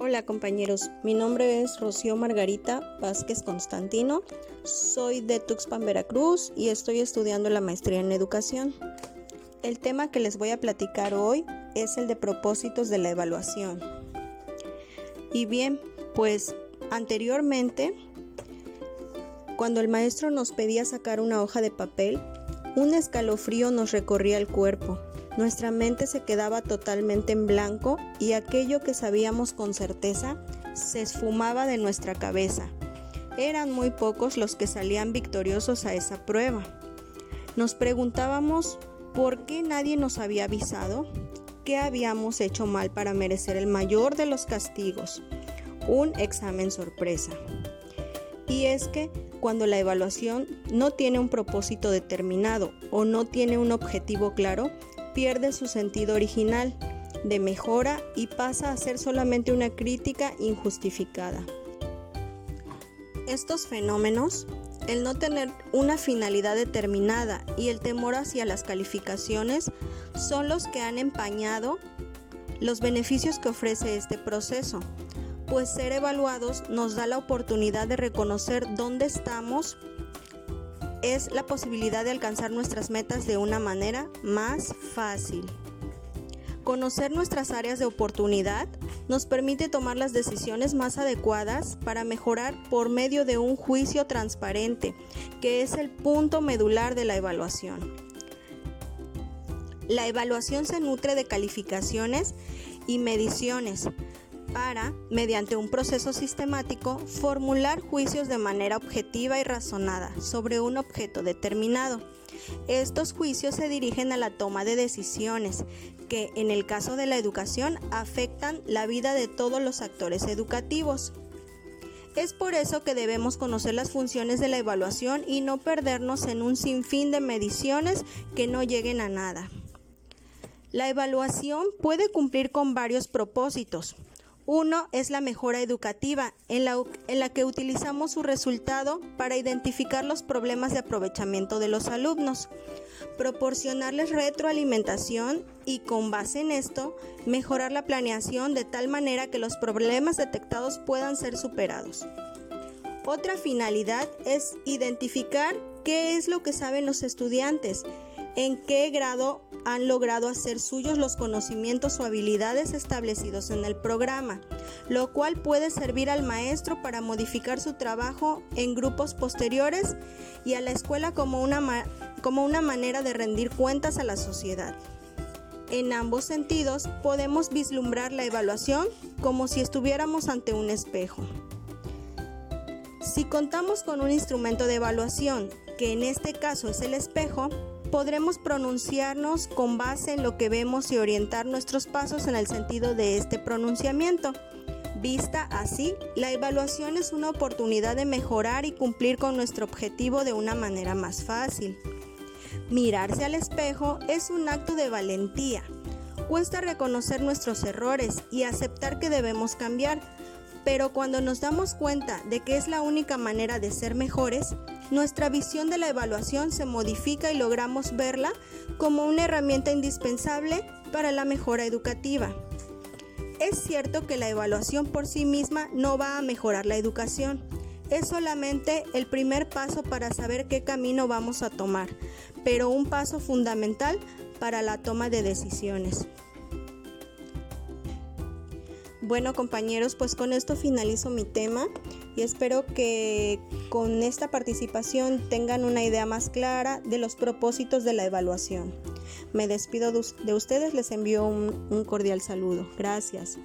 Hola compañeros, mi nombre es Rocío Margarita Vázquez Constantino, soy de Tuxpan, Veracruz y estoy estudiando la maestría en educación. El tema que les voy a platicar hoy es el de propósitos de la evaluación. Y bien, pues anteriormente, cuando el maestro nos pedía sacar una hoja de papel, un escalofrío nos recorría el cuerpo nuestra mente se quedaba totalmente en blanco y aquello que sabíamos con certeza se esfumaba de nuestra cabeza. Eran muy pocos los que salían victoriosos a esa prueba. Nos preguntábamos por qué nadie nos había avisado, qué habíamos hecho mal para merecer el mayor de los castigos, un examen sorpresa. Y es que cuando la evaluación no tiene un propósito determinado o no tiene un objetivo claro, pierde su sentido original de mejora y pasa a ser solamente una crítica injustificada. Estos fenómenos, el no tener una finalidad determinada y el temor hacia las calificaciones, son los que han empañado los beneficios que ofrece este proceso, pues ser evaluados nos da la oportunidad de reconocer dónde estamos es la posibilidad de alcanzar nuestras metas de una manera más fácil. Conocer nuestras áreas de oportunidad nos permite tomar las decisiones más adecuadas para mejorar por medio de un juicio transparente, que es el punto medular de la evaluación. La evaluación se nutre de calificaciones y mediciones para, mediante un proceso sistemático, formular juicios de manera objetiva y razonada sobre un objeto determinado. Estos juicios se dirigen a la toma de decisiones que, en el caso de la educación, afectan la vida de todos los actores educativos. Es por eso que debemos conocer las funciones de la evaluación y no perdernos en un sinfín de mediciones que no lleguen a nada. La evaluación puede cumplir con varios propósitos. Uno es la mejora educativa, en la, que utilizamos su resultado para identificar los problemas de aprovechamiento de los alumnos, proporcionarles retroalimentación y con base en esto, mejorar la planeación de tal manera que los problemas detectados puedan ser superados. Otra finalidad es identificar qué es lo que saben los estudiantes, en qué grado han logrado hacer suyos los conocimientos o habilidades establecidos en el programa, lo cual puede servir al maestro para modificar su trabajo en grupos posteriores y a la escuela como una, como una manera de rendir cuentas a la sociedad. En ambos sentidos podemos vislumbrar la evaluación como si estuviéramos ante un espejo. Si contamos con un instrumento de evaluación, que en este caso es el espejo, podremos pronunciarnos con base en lo que vemos y orientar nuestros pasos en el sentido de este pronunciamiento. Vista así, la evaluación es una oportunidad de mejorar y cumplir con nuestro objetivo de una manera más fácil. Mirarse al espejo es un acto de valentía. Cuesta reconocer nuestros errores y aceptar que debemos cambiar, pero cuando nos damos cuenta de que es la única manera de ser mejores, nuestra visión de la evaluación se modifica y logramos verla como una herramienta indispensable para la mejora educativa. Es cierto que la evaluación por sí misma no va a mejorar la educación, es solamente el primer paso para saber qué camino vamos a tomar, pero un paso fundamental para la toma de decisiones. Bueno compañeros, pues con esto finalizo mi tema y espero que con esta participación tengan una idea más clara de los propósitos de la evaluación. Me despido de ustedes, les envío un, un cordial saludo. Gracias.